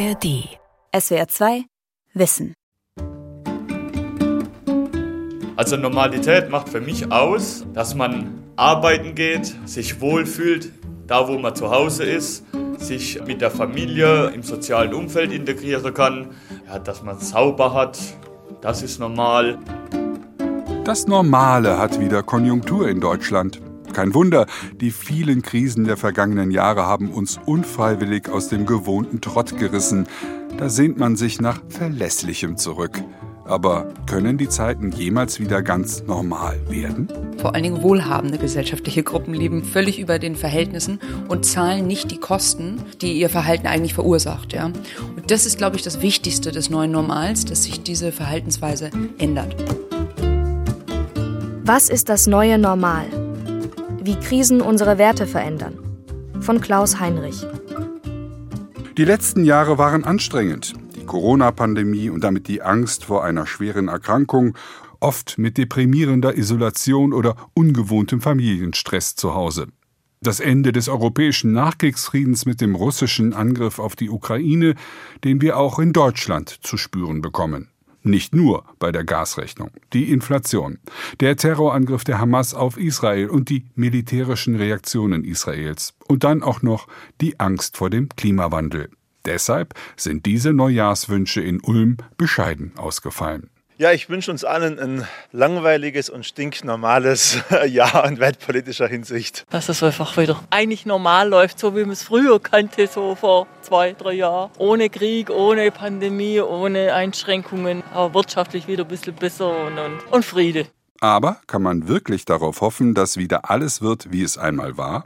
ARD. SWR 2 Wissen. Also Normalität macht für mich aus, dass man arbeiten geht, sich wohlfühlt, da wo man zu Hause ist, sich mit der Familie im sozialen Umfeld integrieren kann, ja, dass man sauber hat, das ist normal. Das Normale hat wieder Konjunktur in Deutschland. Kein Wunder, die vielen Krisen der vergangenen Jahre haben uns unfreiwillig aus dem gewohnten Trott gerissen. Da sehnt man sich nach Verlässlichem zurück. Aber können die Zeiten jemals wieder ganz normal werden? Vor allen Dingen wohlhabende gesellschaftliche Gruppen leben völlig über den Verhältnissen und zahlen nicht die Kosten, die ihr Verhalten eigentlich verursacht. Ja? Und das ist, glaube ich, das Wichtigste des neuen Normals, dass sich diese Verhaltensweise ändert. Was ist das neue Normal? Wie Krisen unsere Werte verändern. Von Klaus Heinrich. Die letzten Jahre waren anstrengend. Die Corona-Pandemie und damit die Angst vor einer schweren Erkrankung, oft mit deprimierender Isolation oder ungewohntem Familienstress zu Hause. Das Ende des europäischen Nachkriegsfriedens mit dem russischen Angriff auf die Ukraine, den wir auch in Deutschland zu spüren bekommen. Nicht nur bei der Gasrechnung. Die Inflation, der Terrorangriff der Hamas auf Israel und die militärischen Reaktionen Israels. Und dann auch noch die Angst vor dem Klimawandel. Deshalb sind diese Neujahrswünsche in Ulm bescheiden ausgefallen. Ja, ich wünsche uns allen ein langweiliges und stinknormales Jahr in weltpolitischer Hinsicht. Dass es einfach wieder eigentlich normal läuft, so wie man es früher kannte, so vor zwei, drei Jahren. Ohne Krieg, ohne Pandemie, ohne Einschränkungen, aber wirtschaftlich wieder ein bisschen besser und, und, und Friede. Aber kann man wirklich darauf hoffen, dass wieder alles wird, wie es einmal war?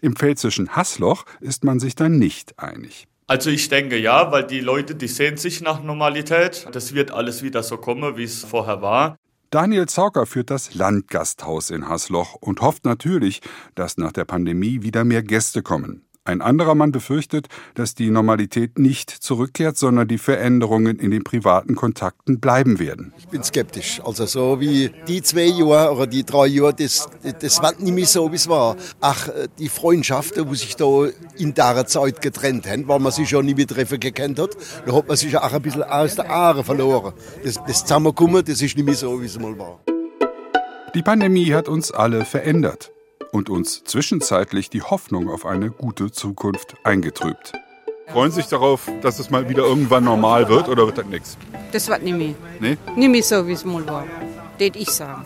Im pfälzischen Hassloch ist man sich dann nicht einig. Also ich denke ja, weil die Leute, die sehen sich nach Normalität. Das wird alles wieder so kommen, wie es vorher war. Daniel Zauker führt das Landgasthaus in Hasloch und hofft natürlich, dass nach der Pandemie wieder mehr Gäste kommen. Ein anderer Mann befürchtet, dass die Normalität nicht zurückkehrt, sondern die Veränderungen in den privaten Kontakten bleiben werden. Ich bin skeptisch. Also so wie die zwei Jahre oder die drei Jahre, das, das war nicht mehr so, wie es war. Ach, die Freundschaften, die sich da in dieser Zeit getrennt haben, weil man sich ja nie mehr treffen gekannt hat, da hat man sich auch ein bisschen aus der Aare verloren. Das, das Zusammenkommen, das ist nicht mehr so, wie es mal war. Die Pandemie hat uns alle verändert und uns zwischenzeitlich die Hoffnung auf eine gute Zukunft eingetrübt. Freuen Sie sich darauf, dass es mal wieder irgendwann normal wird oder wird das nichts? Das wird nicht mehr. Nee? Nicht mehr so, wie es mal war. Das ich sagen.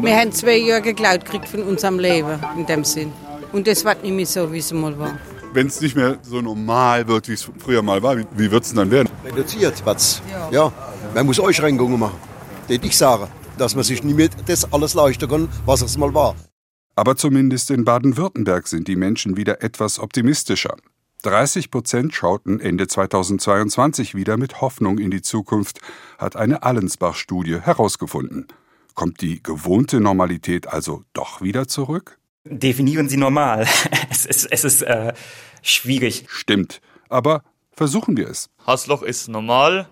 Wir haben zwei Jahre geklaut gekriegt von unserem Leben, in dem Sinn. Und das wird nicht mehr so, wie es mal war. Wenn es nicht mehr so normal wird, wie es früher mal war, wie wird es dann werden? Reduziert wird's. Ja. ja. Man muss Einschränkungen machen. Das ich sage. Dass man sich nicht mehr das alles leisten kann, was es mal war. Aber zumindest in Baden-Württemberg sind die Menschen wieder etwas optimistischer. 30 Prozent schauten Ende 2022 wieder mit Hoffnung in die Zukunft, hat eine Allensbach-Studie herausgefunden. Kommt die gewohnte Normalität also doch wieder zurück? Definieren Sie normal. Es ist, es ist äh, schwierig. Stimmt. Aber versuchen wir es. Hasloch ist normal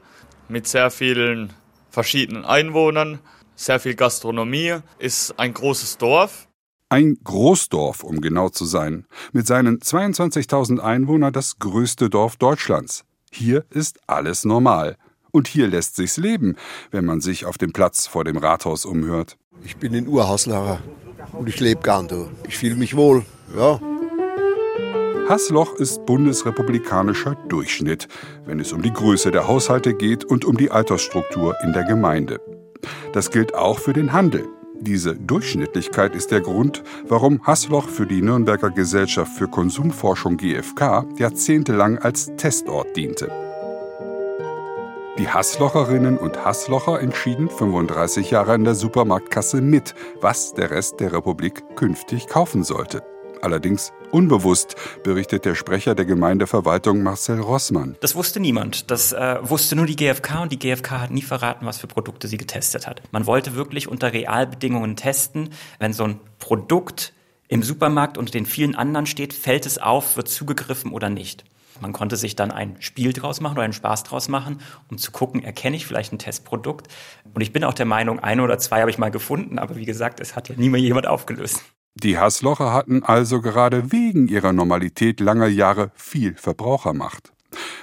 mit sehr vielen verschiedenen Einwohnern, sehr viel Gastronomie, ist ein großes Dorf. Ein Großdorf, um genau zu sein, mit seinen 22.000 Einwohnern das größte Dorf Deutschlands. Hier ist alles normal. Und hier lässt sich's leben, wenn man sich auf dem Platz vor dem Rathaus umhört. Ich bin in Urhauslacher und ich lebe gern da. Ich fühle mich wohl, ja. Hassloch ist bundesrepublikanischer Durchschnitt, wenn es um die Größe der Haushalte geht und um die Altersstruktur in der Gemeinde. Das gilt auch für den Handel. Diese Durchschnittlichkeit ist der Grund, warum Hassloch für die Nürnberger Gesellschaft für Konsumforschung GfK jahrzehntelang als Testort diente. Die Hasslocherinnen und Hasslocher entschieden 35 Jahre in der Supermarktkasse mit, was der Rest der Republik künftig kaufen sollte. Allerdings unbewusst, berichtet der Sprecher der Gemeindeverwaltung Marcel Rossmann. Das wusste niemand. Das äh, wusste nur die GfK und die GfK hat nie verraten, was für Produkte sie getestet hat. Man wollte wirklich unter Realbedingungen testen, wenn so ein Produkt im Supermarkt unter den vielen anderen steht, fällt es auf, wird zugegriffen oder nicht. Man konnte sich dann ein Spiel draus machen oder einen Spaß draus machen, um zu gucken, erkenne ich vielleicht ein Testprodukt. Und ich bin auch der Meinung, eine oder zwei habe ich mal gefunden, aber wie gesagt, es hat ja nie mehr jemand aufgelöst. Die Hasslocher hatten also gerade wegen ihrer Normalität langer Jahre viel Verbrauchermacht.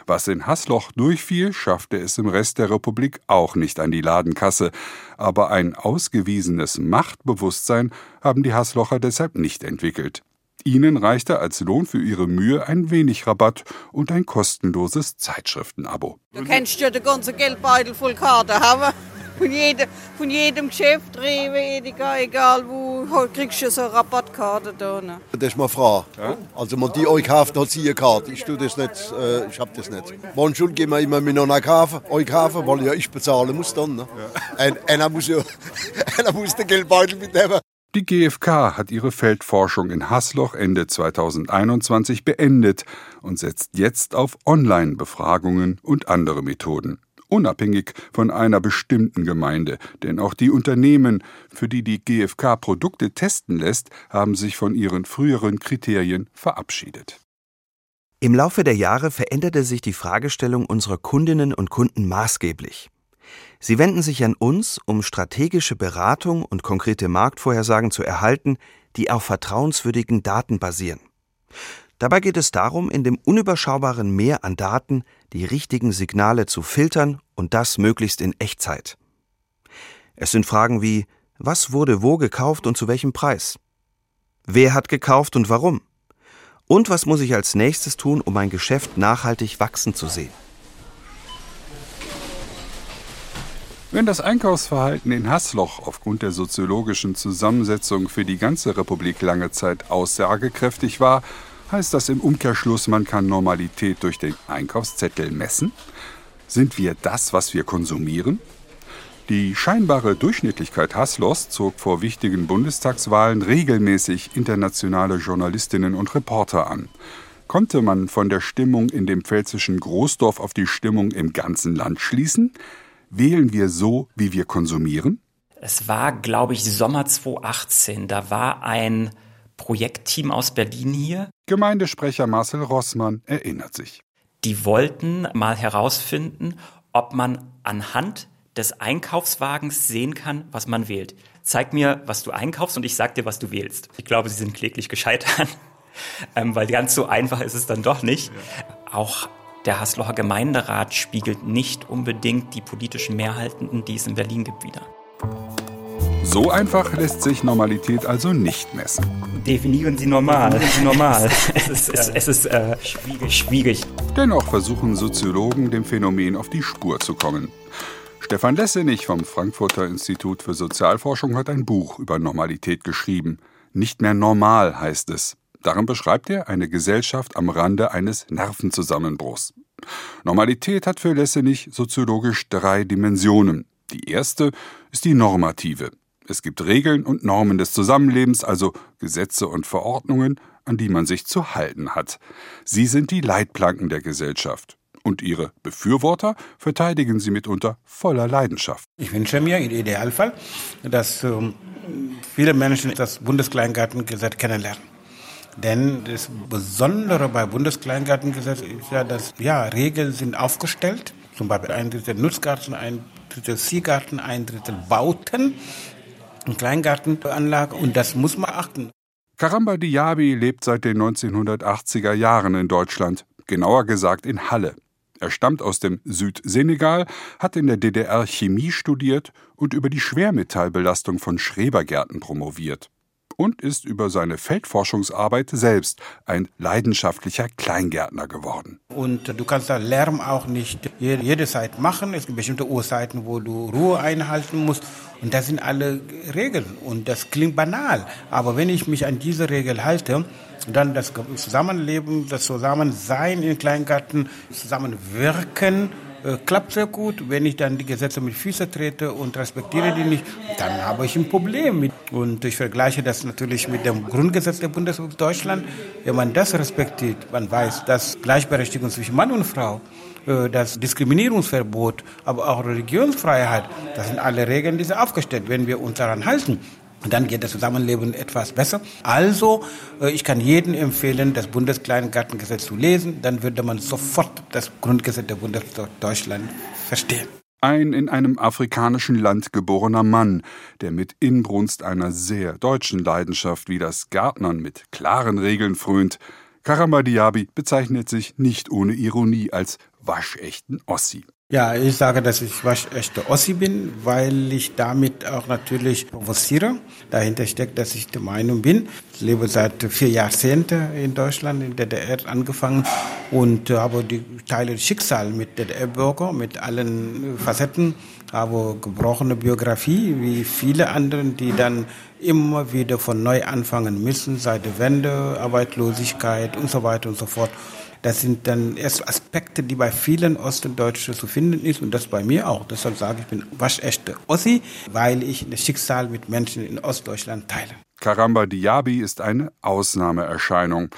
Was in Hassloch durchfiel, schaffte es im Rest der Republik auch nicht an die Ladenkasse. Aber ein ausgewiesenes Machtbewusstsein haben die Hasslocher deshalb nicht entwickelt. Ihnen reichte als Lohn für ihre Mühe ein wenig Rabatt und ein kostenloses Zeitschriftenabo. Du kennst ja den ganzen Geldbeutel voll Karten haben. Von jedem, von jedem Geschäft, Rewe, Edeka, egal wo, kriegst du so eine Rabattkarte da. Ne? Das ist meine Frau. Ja? Also, man die euch kauft, hat sie eine Karte. Ich tue das nicht, äh, ich hab das nicht. Manchmal gehen wir immer mit einer kaufen, euch kaufen, weil ja ich bezahlen muss dann. Ne? Ja. Ein, einer, muss ja, einer muss den Geldbeutel mitnehmen. Die GfK hat ihre Feldforschung in Hassloch Ende 2021 beendet und setzt jetzt auf Online-Befragungen und andere Methoden. Unabhängig von einer bestimmten Gemeinde, denn auch die Unternehmen, für die die GfK Produkte testen lässt, haben sich von ihren früheren Kriterien verabschiedet. Im Laufe der Jahre veränderte sich die Fragestellung unserer Kundinnen und Kunden maßgeblich. Sie wenden sich an uns, um strategische Beratung und konkrete Marktvorhersagen zu erhalten, die auf vertrauenswürdigen Daten basieren. Dabei geht es darum, in dem unüberschaubaren Meer an Daten die richtigen Signale zu filtern und das möglichst in Echtzeit. Es sind Fragen wie was wurde wo gekauft und zu welchem Preis? Wer hat gekauft und warum? Und was muss ich als nächstes tun, um mein Geschäft nachhaltig wachsen zu sehen? Wenn das Einkaufsverhalten in Hassloch aufgrund der soziologischen Zusammensetzung für die ganze Republik lange Zeit aussagekräftig war, heißt das im Umkehrschluss, man kann Normalität durch den Einkaufszettel messen? Sind wir das, was wir konsumieren? Die scheinbare Durchschnittlichkeit Hasslochs zog vor wichtigen Bundestagswahlen regelmäßig internationale Journalistinnen und Reporter an. Konnte man von der Stimmung in dem pfälzischen Großdorf auf die Stimmung im ganzen Land schließen? Wählen wir so, wie wir konsumieren? Es war, glaube ich, Sommer 2018. Da war ein Projektteam aus Berlin hier. Gemeindesprecher Marcel Rossmann erinnert sich. Die wollten mal herausfinden, ob man anhand des Einkaufswagens sehen kann, was man wählt. Zeig mir, was du einkaufst und ich sag dir, was du wählst. Ich glaube, sie sind kläglich gescheitert, ähm, weil ganz so einfach ist es dann doch nicht. Auch der Haslocher Gemeinderat spiegelt nicht unbedingt die politischen Mehrheiten, die es in Berlin gibt, wider. So einfach lässt sich Normalität also nicht messen. Definieren Sie normal. Definieren Sie normal. es ist, es, es ist äh, schwierig. schwierig. Dennoch versuchen Soziologen dem Phänomen auf die Spur zu kommen. Stefan Lessenich vom Frankfurter Institut für Sozialforschung hat ein Buch über Normalität geschrieben. Nicht mehr normal heißt es. Darin beschreibt er eine Gesellschaft am Rande eines Nervenzusammenbruchs. Normalität hat für Lessenich soziologisch drei Dimensionen. Die erste ist die normative. Es gibt Regeln und Normen des Zusammenlebens, also Gesetze und Verordnungen, an die man sich zu halten hat. Sie sind die Leitplanken der Gesellschaft. Und ihre Befürworter verteidigen sie mitunter voller Leidenschaft. Ich wünsche mir im Idealfall, dass ähm, viele Menschen das Bundeskleingartengesetz kennenlernen. Denn das Besondere bei Bundeskleingartengesetz ist ja, dass ja, Regeln sind aufgestellt. Zum Beispiel ein Drittel Nutzgarten, ein Drittel Ziehgarten, ein Drittel Bauten und Kleingartenanlage. Und das muss man achten. Karamba Diaby lebt seit den 1980er Jahren in Deutschland, genauer gesagt in Halle. Er stammt aus dem Südsenegal, hat in der DDR Chemie studiert und über die Schwermetallbelastung von Schrebergärten promoviert und ist über seine Feldforschungsarbeit selbst ein leidenschaftlicher Kleingärtner geworden. Und du kannst da Lärm auch nicht jede Zeit machen. Es gibt bestimmte Uhrzeiten, wo du Ruhe einhalten musst. Und das sind alle Regeln. Und das klingt banal. Aber wenn ich mich an diese Regel halte, dann das Zusammenleben, das Zusammensein im Kleingarten, Zusammenwirken, äh, klappt sehr gut. Wenn ich dann die Gesetze mit Füßen trete und respektiere die nicht, dann habe ich ein Problem mit. Und ich vergleiche das natürlich mit dem Grundgesetz der Bundesrepublik Deutschland. Wenn man das respektiert, man weiß, dass Gleichberechtigung zwischen Mann und Frau, äh, das Diskriminierungsverbot, aber auch Religionsfreiheit, das sind alle Regeln, die sind aufgestellt. Wenn wir uns daran halten, und dann geht das Zusammenleben etwas besser. Also, äh, ich kann jedem empfehlen, das Bundeskleingartengesetz zu lesen. Dann würde man sofort das Grundgesetz der Bundesrepublik Deutschland verstehen. Ein in einem afrikanischen Land geborener Mann, der mit Inbrunst einer sehr deutschen Leidenschaft wie das Gärtnern mit klaren Regeln frönt. Karamba Diaby bezeichnet sich nicht ohne Ironie als waschechten Ossi. Ja, ich sage, dass ich waschechter Ossi bin, weil ich damit auch natürlich provoziere. Dahinter steckt, dass ich der Meinung bin. Ich lebe seit vier Jahrzehnten in Deutschland, in der DDR angefangen und habe die Teile Schicksal mit DDR-Bürger, mit allen Facetten, habe gebrochene Biografie, wie viele anderen, die dann immer wieder von neu anfangen müssen, seit der Wende, Arbeitslosigkeit und so weiter und so fort. Das sind dann erst Aspekte, die bei vielen Ostdeutschen zu finden ist und das bei mir auch. Deshalb sage ich, ich bin waschechte Ossi, weil ich das Schicksal mit Menschen in Ostdeutschland teile. Karamba Diaby ist eine Ausnahmeerscheinung.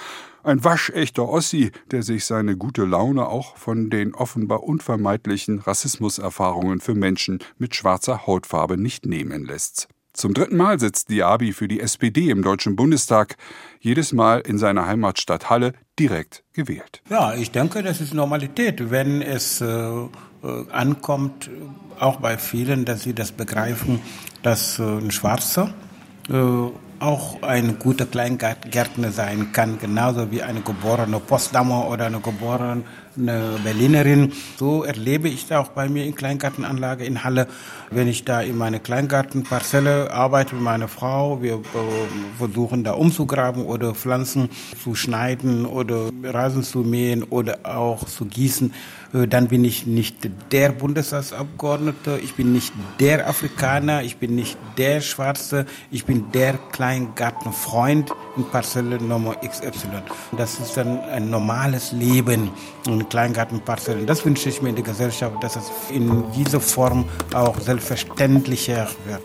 Ein waschechter Ossi, der sich seine gute Laune auch von den offenbar unvermeidlichen Rassismuserfahrungen für Menschen mit schwarzer Hautfarbe nicht nehmen lässt. Zum dritten Mal sitzt Diaby für die SPD im Deutschen Bundestag, jedes Mal in seiner Heimatstadt Halle direkt gewählt. Ja, ich denke, das ist Normalität, wenn es äh, äh ankommt, auch bei vielen, dass sie das begreifen, dass äh, ein Schwarzer äh, auch ein guter Kleingärtner sein kann, genauso wie eine geborene Postdammer oder eine geborene Berlinerin. So erlebe ich da auch bei mir in Kleingartenanlage in Halle. Wenn ich da in meine Kleingartenparzelle arbeite mit meiner Frau, wir äh, versuchen da umzugraben oder Pflanzen zu schneiden oder Rasen zu mähen oder auch zu gießen, dann bin ich nicht der Bundestagsabgeordnete, ich bin nicht der Afrikaner, ich bin nicht der Schwarze, ich bin der Kleingartenfreund in Parzelle Nummer XY. Das ist dann ein normales Leben in Kleingartenparzellen. Das wünsche ich mir in der Gesellschaft, dass es in dieser Form auch selbstverständlicher wird.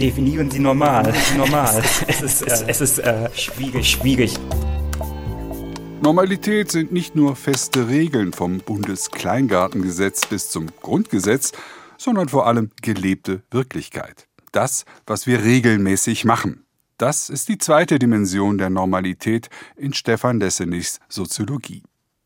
Definieren Sie normal. normal. es ist, es, es ist äh, schwierig, schwierig. Normalität sind nicht nur feste Regeln vom Bundeskleingartengesetz bis zum Grundgesetz, sondern vor allem gelebte Wirklichkeit. Das, was wir regelmäßig machen. Das ist die zweite Dimension der Normalität in Stefan Lessenichs Soziologie.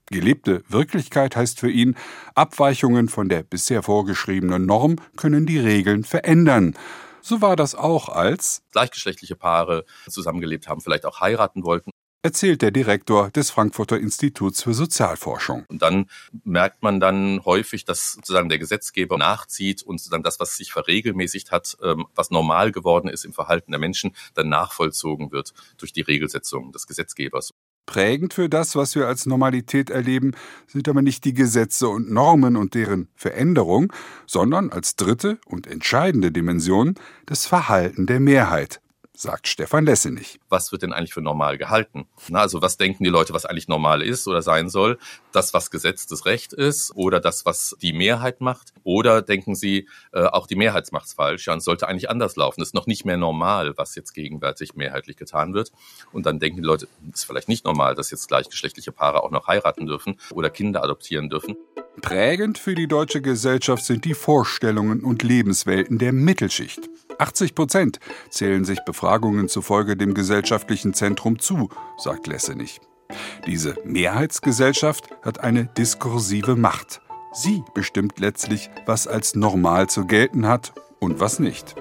Gelebte Wirklichkeit heißt für ihn, Abweichungen von der bisher vorgeschriebenen Norm können die Regeln verändern. So war das auch als gleichgeschlechtliche Paare zusammengelebt haben, vielleicht auch heiraten wollten erzählt der Direktor des Frankfurter Instituts für Sozialforschung. Und dann merkt man dann häufig, dass sozusagen der Gesetzgeber nachzieht und sozusagen das, was sich verregelmäßigt hat, ähm, was normal geworden ist im Verhalten der Menschen, dann nachvollzogen wird durch die Regelsetzung des Gesetzgebers. Prägend für das, was wir als Normalität erleben, sind aber nicht die Gesetze und Normen und deren Veränderung, sondern als dritte und entscheidende Dimension das Verhalten der Mehrheit, sagt Stefan Lessenich. Was wird denn eigentlich für normal gehalten? Na, also was denken die Leute, was eigentlich normal ist oder sein soll? Das, was gesetztes Recht ist oder das, was die Mehrheit macht? Oder denken sie, äh, auch die Mehrheit macht's falsch? Ja, und es sollte eigentlich anders laufen. Es ist noch nicht mehr normal, was jetzt gegenwärtig mehrheitlich getan wird. Und dann denken die Leute, es ist vielleicht nicht normal, dass jetzt gleichgeschlechtliche Paare auch noch heiraten dürfen oder Kinder adoptieren dürfen. Prägend für die deutsche Gesellschaft sind die Vorstellungen und Lebenswelten der Mittelschicht. 80 Prozent zählen sich Befragungen zufolge dem gesellschaftlichen Zentrum zu, sagt Lessenich. Diese Mehrheitsgesellschaft hat eine diskursive Macht. Sie bestimmt letztlich, was als normal zu gelten hat und was nicht.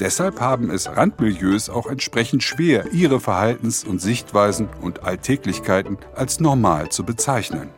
Deshalb haben es Randmilieus auch entsprechend schwer, ihre Verhaltens- und Sichtweisen und Alltäglichkeiten als normal zu bezeichnen.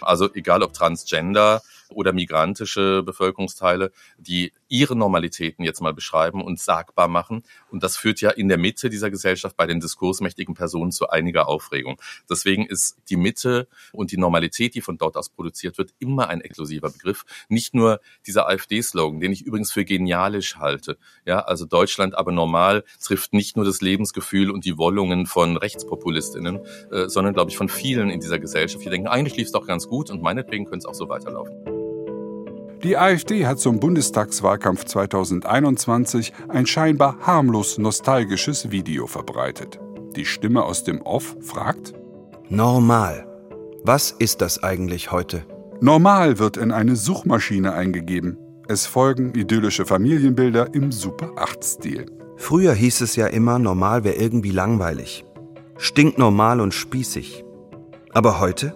Also egal ob Transgender oder migrantische Bevölkerungsteile, die ihre Normalitäten jetzt mal beschreiben und sagbar machen. Und das führt ja in der Mitte dieser Gesellschaft bei den diskursmächtigen Personen zu einiger Aufregung. Deswegen ist die Mitte und die Normalität, die von dort aus produziert wird, immer ein exklusiver Begriff. Nicht nur dieser AfD-Slogan, den ich übrigens für genialisch halte. Ja, also Deutschland aber normal trifft nicht nur das Lebensgefühl und die Wollungen von Rechtspopulistinnen, äh, sondern glaube ich von vielen in dieser Gesellschaft, die denken, eigentlich lief es doch ganz gut und meinetwegen könnte es auch so weiterlaufen. Die AfD hat zum Bundestagswahlkampf 2021 ein scheinbar harmlos nostalgisches Video verbreitet. Die Stimme aus dem Off fragt: Normal. Was ist das eigentlich heute? Normal wird in eine Suchmaschine eingegeben. Es folgen idyllische Familienbilder im Super 8-Stil. Früher hieß es ja immer, normal wäre irgendwie langweilig. Stinknormal und spießig. Aber heute?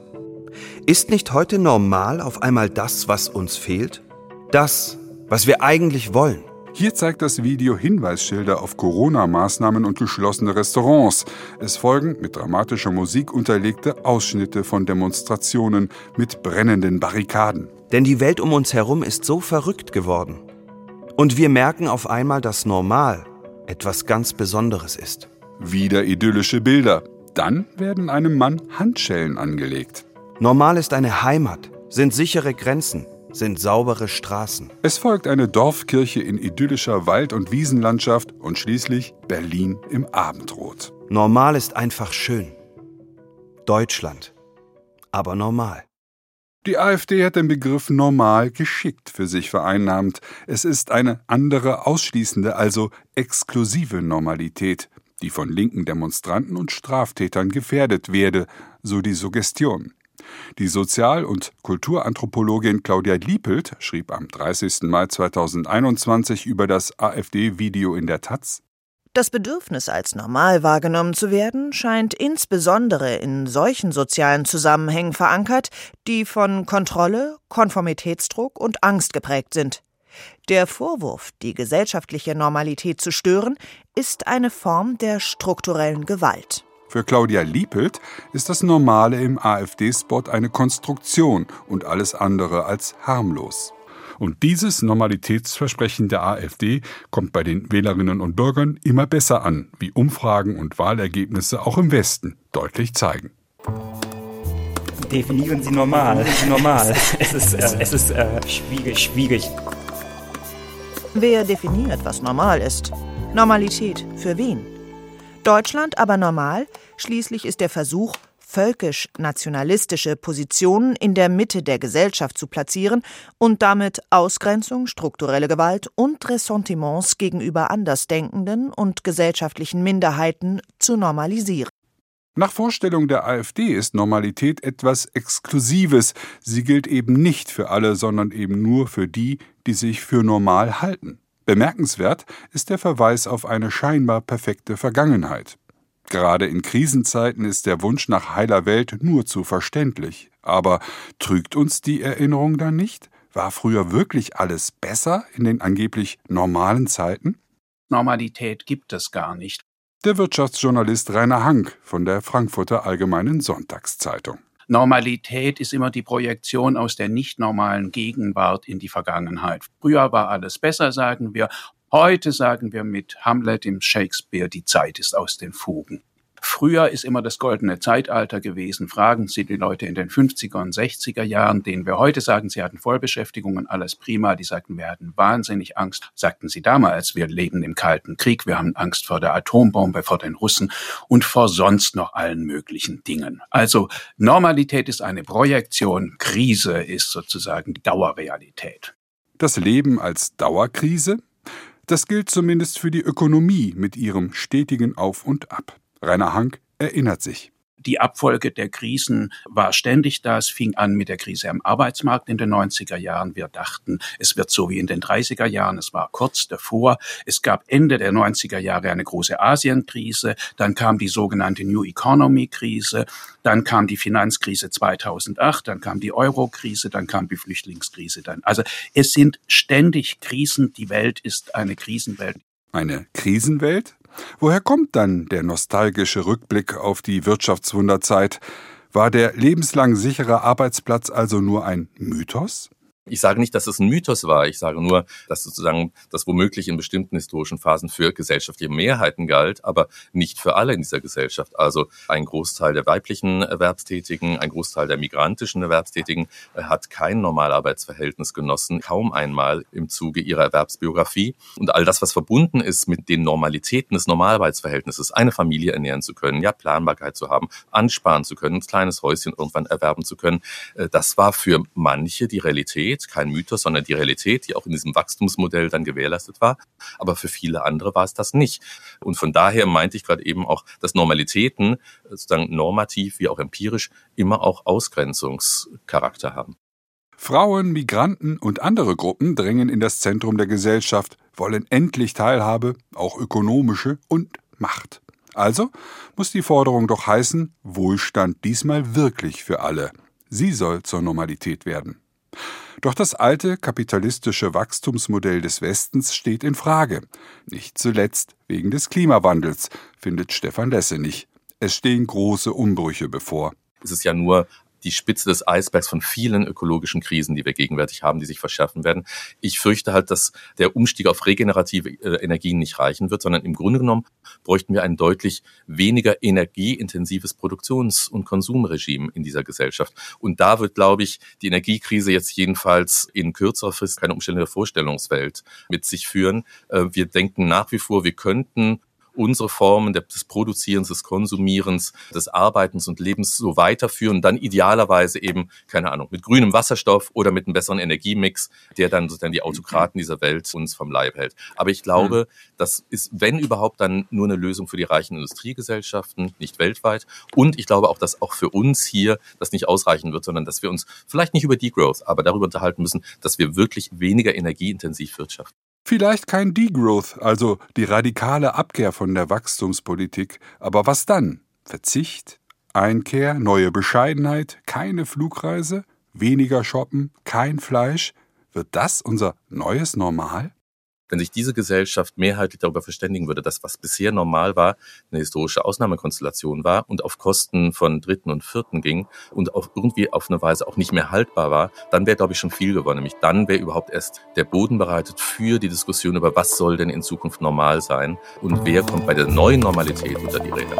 Ist nicht heute normal auf einmal das, was uns fehlt? Das, was wir eigentlich wollen? Hier zeigt das Video Hinweisschilder auf Corona-Maßnahmen und geschlossene Restaurants. Es folgen mit dramatischer Musik unterlegte Ausschnitte von Demonstrationen mit brennenden Barrikaden. Denn die Welt um uns herum ist so verrückt geworden. Und wir merken auf einmal, dass normal etwas ganz Besonderes ist. Wieder idyllische Bilder. Dann werden einem Mann Handschellen angelegt. Normal ist eine Heimat, sind sichere Grenzen, sind saubere Straßen. Es folgt eine Dorfkirche in idyllischer Wald- und Wiesenlandschaft und schließlich Berlin im Abendrot. Normal ist einfach schön. Deutschland. Aber normal. Die AfD hat den Begriff normal geschickt für sich vereinnahmt. Es ist eine andere, ausschließende, also exklusive Normalität, die von linken Demonstranten und Straftätern gefährdet werde, so die Suggestion. Die Sozial- und Kulturanthropologin Claudia Liepelt schrieb am 30. Mai 2021 über das AfD-Video in der Taz das Bedürfnis, als normal wahrgenommen zu werden, scheint insbesondere in solchen sozialen Zusammenhängen verankert, die von Kontrolle, Konformitätsdruck und Angst geprägt sind. Der Vorwurf, die gesellschaftliche Normalität zu stören, ist eine Form der strukturellen Gewalt. Für Claudia Liepelt ist das Normale im AfD-Spot eine Konstruktion und alles andere als harmlos. Und dieses Normalitätsversprechen der AfD kommt bei den Wählerinnen und Bürgern immer besser an, wie Umfragen und Wahlergebnisse auch im Westen deutlich zeigen. Definieren Sie normal. normal. Es ist, äh, es ist äh, schwierig, schwierig. Wer definiert, was normal ist? Normalität für wen? Deutschland aber normal? Schließlich ist der Versuch, völkisch-nationalistische Positionen in der Mitte der Gesellschaft zu platzieren und damit Ausgrenzung, strukturelle Gewalt und Ressentiments gegenüber Andersdenkenden und gesellschaftlichen Minderheiten zu normalisieren. Nach Vorstellung der AfD ist Normalität etwas Exklusives. Sie gilt eben nicht für alle, sondern eben nur für die, die sich für normal halten. Bemerkenswert ist der Verweis auf eine scheinbar perfekte Vergangenheit. Gerade in Krisenzeiten ist der Wunsch nach heiler Welt nur zu verständlich. Aber trügt uns die Erinnerung dann nicht? War früher wirklich alles besser in den angeblich normalen Zeiten? Normalität gibt es gar nicht. Der Wirtschaftsjournalist Rainer Hank von der Frankfurter Allgemeinen Sonntagszeitung. Normalität ist immer die Projektion aus der nicht normalen Gegenwart in die Vergangenheit. Früher war alles besser, sagen wir. Heute sagen wir mit Hamlet im Shakespeare, die Zeit ist aus den Fugen. Früher ist immer das goldene Zeitalter gewesen. Fragen Sie die Leute in den 50er und 60er Jahren, denen wir heute sagen, sie hatten Vollbeschäftigung und alles prima. Die sagten, wir hatten wahnsinnig Angst. Sagten sie damals, wir leben im Kalten Krieg, wir haben Angst vor der Atombombe, vor den Russen und vor sonst noch allen möglichen Dingen. Also Normalität ist eine Projektion, Krise ist sozusagen die Dauerrealität. Das Leben als Dauerkrise? Das gilt zumindest für die Ökonomie mit ihrem stetigen Auf und Ab. Rainer Hank erinnert sich. Die Abfolge der Krisen war ständig da. Es fing an mit der Krise am Arbeitsmarkt in den 90er Jahren. Wir dachten, es wird so wie in den 30er Jahren. Es war kurz davor. Es gab Ende der 90er Jahre eine große Asienkrise. Dann kam die sogenannte New Economy Krise. Dann kam die Finanzkrise 2008. Dann kam die Euro-Krise. Dann kam die Flüchtlingskrise. Dann. Also es sind ständig Krisen. Die Welt ist eine Krisenwelt. Eine Krisenwelt? Woher kommt dann der nostalgische Rückblick auf die Wirtschaftswunderzeit? War der lebenslang sichere Arbeitsplatz also nur ein Mythos? Ich sage nicht, dass es ein Mythos war. Ich sage nur, dass sozusagen das womöglich in bestimmten historischen Phasen für gesellschaftliche Mehrheiten galt, aber nicht für alle in dieser Gesellschaft. Also ein Großteil der weiblichen Erwerbstätigen, ein Großteil der migrantischen Erwerbstätigen äh, hat kein Normalarbeitsverhältnis genossen, kaum einmal im Zuge ihrer Erwerbsbiografie. Und all das, was verbunden ist mit den Normalitäten des Normalarbeitsverhältnisses, eine Familie ernähren zu können, ja, Planbarkeit zu haben, ansparen zu können, ein kleines Häuschen irgendwann erwerben zu können, äh, das war für manche die Realität Realität, kein Mythos, sondern die Realität, die auch in diesem Wachstumsmodell dann gewährleistet war. Aber für viele andere war es das nicht. Und von daher meinte ich gerade eben auch, dass Normalitäten sozusagen normativ wie auch empirisch immer auch Ausgrenzungscharakter haben. Frauen, Migranten und andere Gruppen drängen in das Zentrum der Gesellschaft, wollen endlich Teilhabe, auch ökonomische und Macht. Also muss die Forderung doch heißen, Wohlstand diesmal wirklich für alle. Sie soll zur Normalität werden. Doch das alte kapitalistische Wachstumsmodell des Westens steht in Frage. Nicht zuletzt wegen des Klimawandels, findet Stefan Lessenich. Es stehen große Umbrüche bevor. Es ist ja nur die Spitze des Eisbergs von vielen ökologischen Krisen, die wir gegenwärtig haben, die sich verschärfen werden. Ich fürchte halt, dass der Umstieg auf regenerative äh, Energien nicht reichen wird, sondern im Grunde genommen bräuchten wir ein deutlich weniger energieintensives Produktions- und Konsumregime in dieser Gesellschaft. Und da wird, glaube ich, die Energiekrise jetzt jedenfalls in kürzerer Frist keine umstellende Vorstellungswelt mit sich führen. Äh, wir denken nach wie vor, wir könnten unsere Formen des Produzierens, des Konsumierens, des Arbeitens und Lebens so weiterführen, dann idealerweise eben, keine Ahnung, mit grünem Wasserstoff oder mit einem besseren Energiemix, der dann sozusagen die Autokraten dieser Welt uns vom Leib hält. Aber ich glaube, mhm. das ist, wenn überhaupt, dann nur eine Lösung für die reichen Industriegesellschaften, nicht weltweit. Und ich glaube auch, dass auch für uns hier das nicht ausreichen wird, sondern dass wir uns vielleicht nicht über Degrowth, aber darüber unterhalten müssen, dass wir wirklich weniger energieintensiv wirtschaften. Vielleicht kein Degrowth, also die radikale Abkehr von der Wachstumspolitik, aber was dann? Verzicht? Einkehr? Neue Bescheidenheit? Keine Flugreise? Weniger shoppen? Kein Fleisch? Wird das unser neues Normal? Wenn sich diese Gesellschaft mehrheitlich darüber verständigen würde, dass was bisher normal war, eine historische Ausnahmekonstellation war und auf Kosten von Dritten und Vierten ging und auch irgendwie auf eine Weise auch nicht mehr haltbar war, dann wäre, glaube ich, schon viel gewonnen. Nämlich dann wäre überhaupt erst der Boden bereitet für die Diskussion über, was soll denn in Zukunft normal sein und wer kommt bei der neuen Normalität unter die Räder.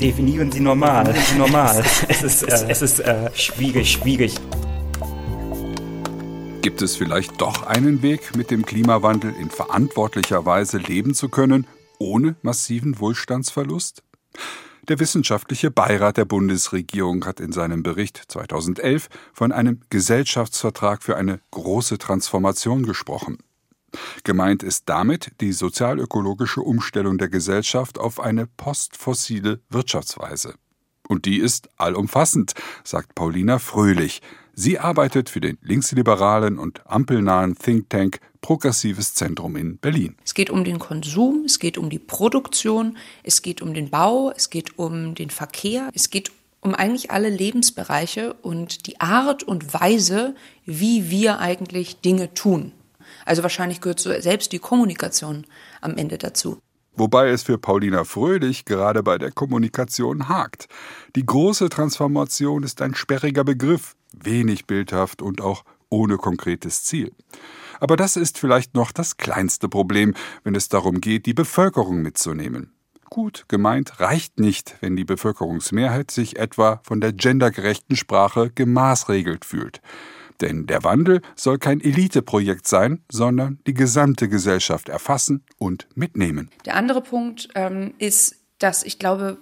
Definieren Sie normal. normal. es ist, äh, es ist äh, schwierig, schwierig. Gibt es vielleicht doch einen Weg, mit dem Klimawandel in verantwortlicher Weise leben zu können, ohne massiven Wohlstandsverlust? Der wissenschaftliche Beirat der Bundesregierung hat in seinem Bericht 2011 von einem Gesellschaftsvertrag für eine große Transformation gesprochen. Gemeint ist damit die sozialökologische Umstellung der Gesellschaft auf eine postfossile Wirtschaftsweise. Und die ist allumfassend, sagt Paulina Fröhlich, Sie arbeitet für den linksliberalen und ampelnahen Think Tank Progressives Zentrum in Berlin. Es geht um den Konsum, es geht um die Produktion, es geht um den Bau, es geht um den Verkehr, es geht um eigentlich alle Lebensbereiche und die Art und Weise, wie wir eigentlich Dinge tun. Also wahrscheinlich gehört so selbst die Kommunikation am Ende dazu. Wobei es für Paulina Fröhlich gerade bei der Kommunikation hakt. Die große Transformation ist ein sperriger Begriff, wenig bildhaft und auch ohne konkretes Ziel. Aber das ist vielleicht noch das kleinste Problem, wenn es darum geht, die Bevölkerung mitzunehmen. Gut gemeint reicht nicht, wenn die Bevölkerungsmehrheit sich etwa von der gendergerechten Sprache gemaßregelt fühlt. Denn der Wandel soll kein Eliteprojekt sein, sondern die gesamte Gesellschaft erfassen und mitnehmen. Der andere Punkt ähm, ist, dass ich glaube,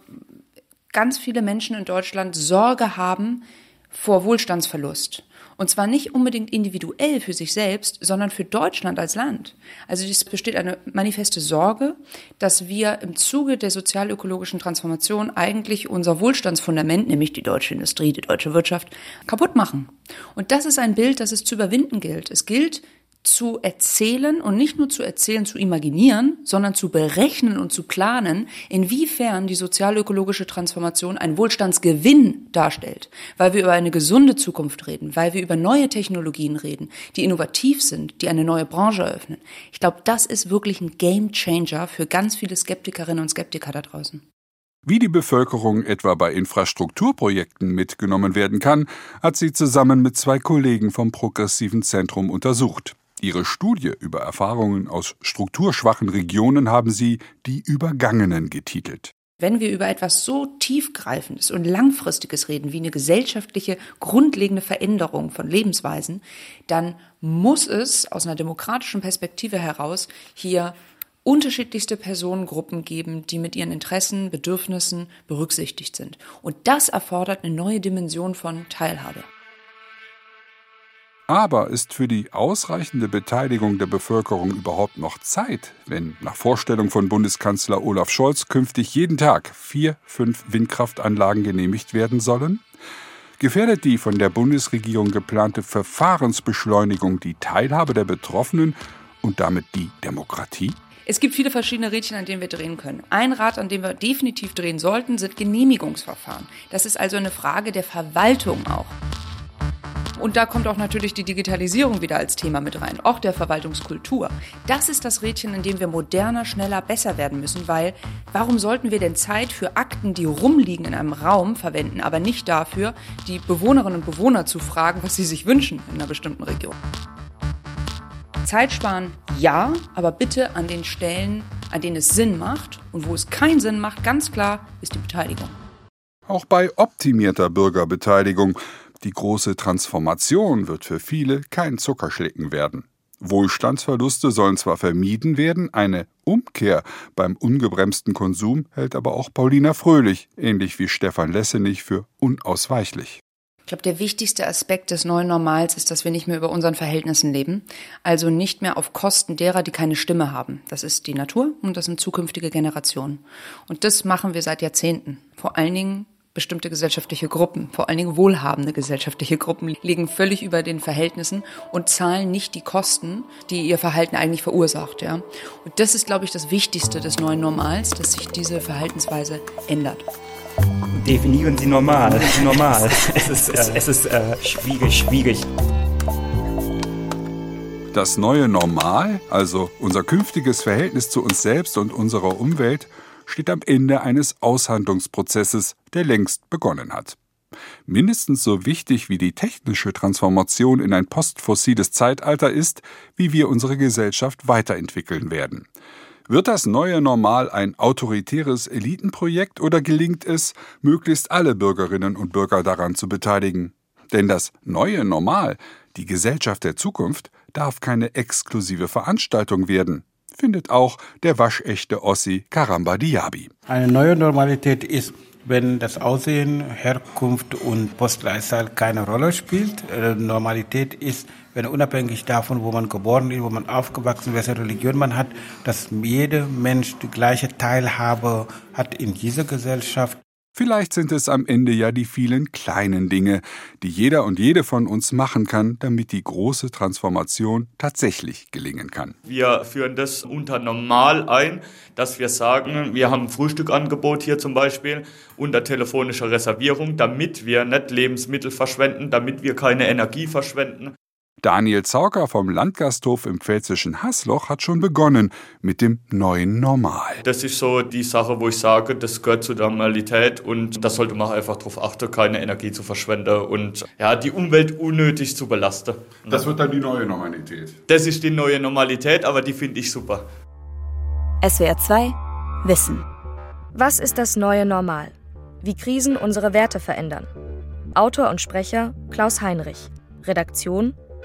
ganz viele Menschen in Deutschland Sorge haben, vor Wohlstandsverlust. Und zwar nicht unbedingt individuell für sich selbst, sondern für Deutschland als Land. Also es besteht eine manifeste Sorge, dass wir im Zuge der sozialökologischen Transformation eigentlich unser Wohlstandsfundament, nämlich die deutsche Industrie, die deutsche Wirtschaft, kaputt machen. Und das ist ein Bild, das es zu überwinden gilt. Es gilt, zu erzählen und nicht nur zu erzählen, zu imaginieren, sondern zu berechnen und zu planen, inwiefern die sozialökologische Transformation einen Wohlstandsgewinn darstellt, weil wir über eine gesunde Zukunft reden, weil wir über neue Technologien reden, die innovativ sind, die eine neue Branche eröffnen. Ich glaube, das ist wirklich ein Game Changer für ganz viele Skeptikerinnen und Skeptiker da draußen. Wie die Bevölkerung etwa bei Infrastrukturprojekten mitgenommen werden kann, hat sie zusammen mit zwei Kollegen vom Progressiven Zentrum untersucht. Ihre Studie über Erfahrungen aus strukturschwachen Regionen haben Sie die Übergangenen getitelt. Wenn wir über etwas so tiefgreifendes und langfristiges reden wie eine gesellschaftliche grundlegende Veränderung von Lebensweisen, dann muss es aus einer demokratischen Perspektive heraus hier unterschiedlichste Personengruppen geben, die mit ihren Interessen, Bedürfnissen berücksichtigt sind. Und das erfordert eine neue Dimension von Teilhabe. Aber ist für die ausreichende Beteiligung der Bevölkerung überhaupt noch Zeit, wenn nach Vorstellung von Bundeskanzler Olaf Scholz künftig jeden Tag vier, fünf Windkraftanlagen genehmigt werden sollen? Gefährdet die von der Bundesregierung geplante Verfahrensbeschleunigung die Teilhabe der Betroffenen und damit die Demokratie? Es gibt viele verschiedene Rädchen, an denen wir drehen können. Ein Rad, an dem wir definitiv drehen sollten, sind Genehmigungsverfahren. Das ist also eine Frage der Verwaltung auch. Und da kommt auch natürlich die Digitalisierung wieder als Thema mit rein, auch der Verwaltungskultur. Das ist das Rädchen, in dem wir moderner, schneller, besser werden müssen, weil warum sollten wir denn Zeit für Akten, die rumliegen in einem Raum, verwenden, aber nicht dafür, die Bewohnerinnen und Bewohner zu fragen, was sie sich wünschen in einer bestimmten Region? Zeit sparen, ja, aber bitte an den Stellen, an denen es Sinn macht und wo es keinen Sinn macht, ganz klar, ist die Beteiligung. Auch bei optimierter Bürgerbeteiligung. Die große Transformation wird für viele kein Zuckerschlecken werden. Wohlstandsverluste sollen zwar vermieden werden, eine Umkehr beim ungebremsten Konsum hält aber auch Paulina Fröhlich, ähnlich wie Stefan Lessenich, für unausweichlich. Ich glaube, der wichtigste Aspekt des neuen Normals ist, dass wir nicht mehr über unseren Verhältnissen leben, also nicht mehr auf Kosten derer, die keine Stimme haben. Das ist die Natur und das sind zukünftige Generationen. Und das machen wir seit Jahrzehnten. Vor allen Dingen bestimmte gesellschaftliche Gruppen, vor allen Dingen wohlhabende gesellschaftliche Gruppen, liegen völlig über den Verhältnissen und zahlen nicht die Kosten, die ihr Verhalten eigentlich verursacht. Ja? Und das ist, glaube ich, das Wichtigste des neuen Normals, dass sich diese Verhaltensweise ändert. Definieren Sie normal. normal. es ist, äh, es ist äh, schwierig, schwierig. Das neue Normal, also unser künftiges Verhältnis zu uns selbst und unserer Umwelt, steht am Ende eines Aushandlungsprozesses, der längst begonnen hat. Mindestens so wichtig wie die technische Transformation in ein postfossiles Zeitalter ist, wie wir unsere Gesellschaft weiterentwickeln werden. Wird das neue Normal ein autoritäres Elitenprojekt oder gelingt es, möglichst alle Bürgerinnen und Bürger daran zu beteiligen? Denn das neue Normal, die Gesellschaft der Zukunft, darf keine exklusive Veranstaltung werden findet auch der waschechte Ossi Karamba Diaby. Eine neue Normalität ist, wenn das Aussehen, Herkunft und Postleitzahl keine Rolle spielt. Äh, Normalität ist, wenn unabhängig davon, wo man geboren ist, wo man aufgewachsen ist, welche Religion man hat, dass jeder Mensch die gleiche Teilhabe hat in dieser Gesellschaft. Vielleicht sind es am Ende ja die vielen kleinen Dinge, die jeder und jede von uns machen kann, damit die große Transformation tatsächlich gelingen kann. Wir führen das unter normal ein, dass wir sagen, wir haben ein Frühstückangebot hier zum Beispiel unter telefonischer Reservierung, damit wir nicht Lebensmittel verschwenden, damit wir keine Energie verschwenden. Daniel Zauker vom Landgasthof im pfälzischen Hassloch hat schon begonnen mit dem neuen Normal. Das ist so die Sache, wo ich sage, das gehört zur Normalität und da sollte man einfach darauf achten, keine Energie zu verschwenden und ja, die Umwelt unnötig zu belasten. Das wird dann die neue Normalität. Das ist die neue Normalität, aber die finde ich super. SWR 2 Wissen. Was ist das neue Normal? Wie Krisen unsere Werte verändern. Autor und Sprecher Klaus Heinrich. Redaktion